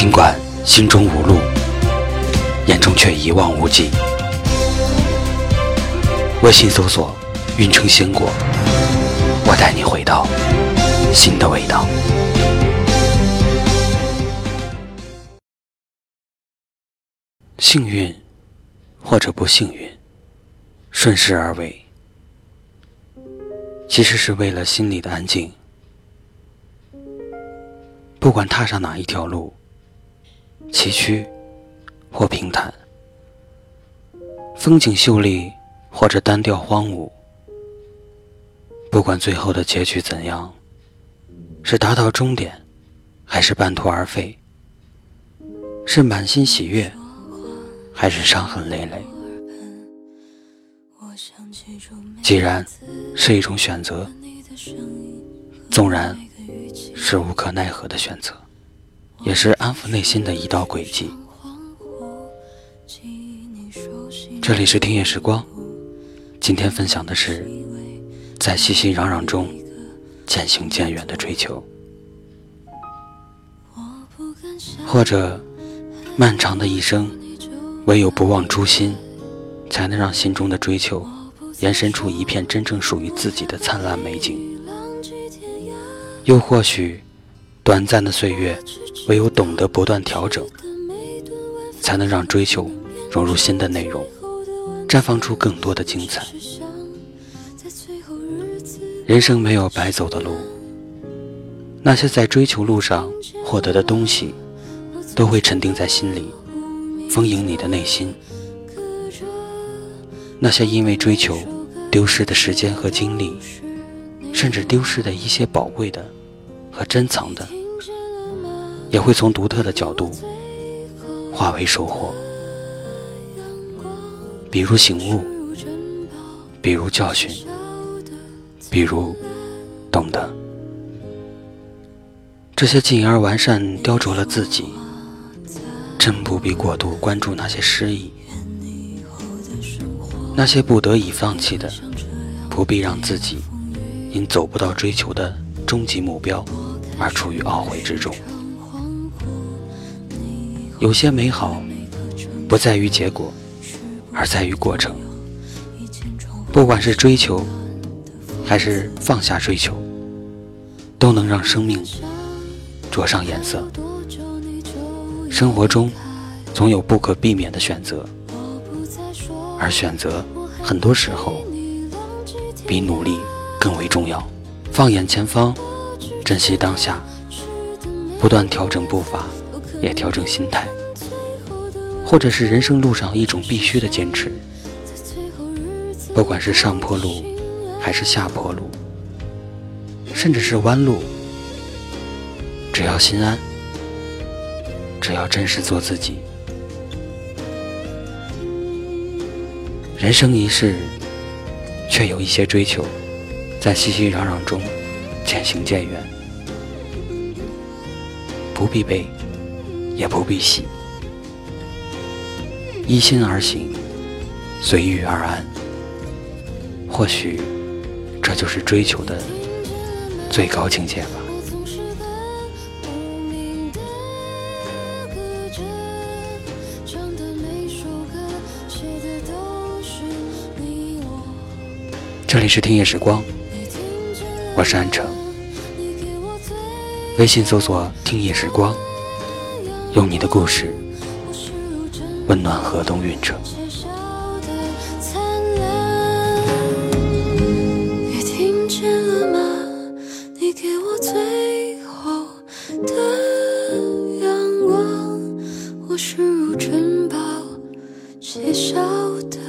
尽管心中无路，眼中却一望无际。微信搜索“运城鲜果”。我带你回到新的味道。幸运或者不幸运，顺势而为，其实是为了心里的安静。不管踏上哪一条路，崎岖或平坦，风景秀丽或者单调荒芜。不管最后的结局怎样，是达到终点，还是半途而废；是满心喜悦，还是伤痕累累。既然是一种选择，纵然是无可奈何的选择，也是安抚内心的一道轨迹。这里是听夜时光，今天分享的是。在熙熙攘攘中渐行渐远的追求，或者漫长的一生，唯有不忘初心，才能让心中的追求延伸出一片真正属于自己的灿烂美景。又或许，短暂的岁月，唯有懂得不断调整，才能让追求融入新的内容，绽放出更多的精彩。人生没有白走的路，那些在追求路上获得的东西，都会沉淀在心里，丰盈你的内心。那些因为追求丢失的时间和精力，甚至丢失的一些宝贵的和珍藏的，也会从独特的角度化为收获，比如醒悟，比如教训。比如，懂得这些进而完善、雕琢了自己，真不必过度关注那些失意，那些不得已放弃的，不必让自己因走不到追求的终极目标而处于懊悔之中。有些美好，不在于结果，而在于过程。不管是追求。还是放下追求，都能让生命着上颜色。生活中总有不可避免的选择，而选择很多时候比努力更为重要。放眼前方，珍惜当下，不断调整步伐，也调整心态，或者是人生路上一种必须的坚持。不管是上坡路。还是下坡路，甚至是弯路，只要心安，只要真实做自己。人生一世，却有一些追求，在熙熙攘攘中渐行渐远。不必悲，也不必喜，依心而行，随遇而安。或许。这就是追求的最高境界吧。这里是听夜时光，山城。微信搜索“听夜时光”，用你的故事温暖河东运城。我是如珍宝，的。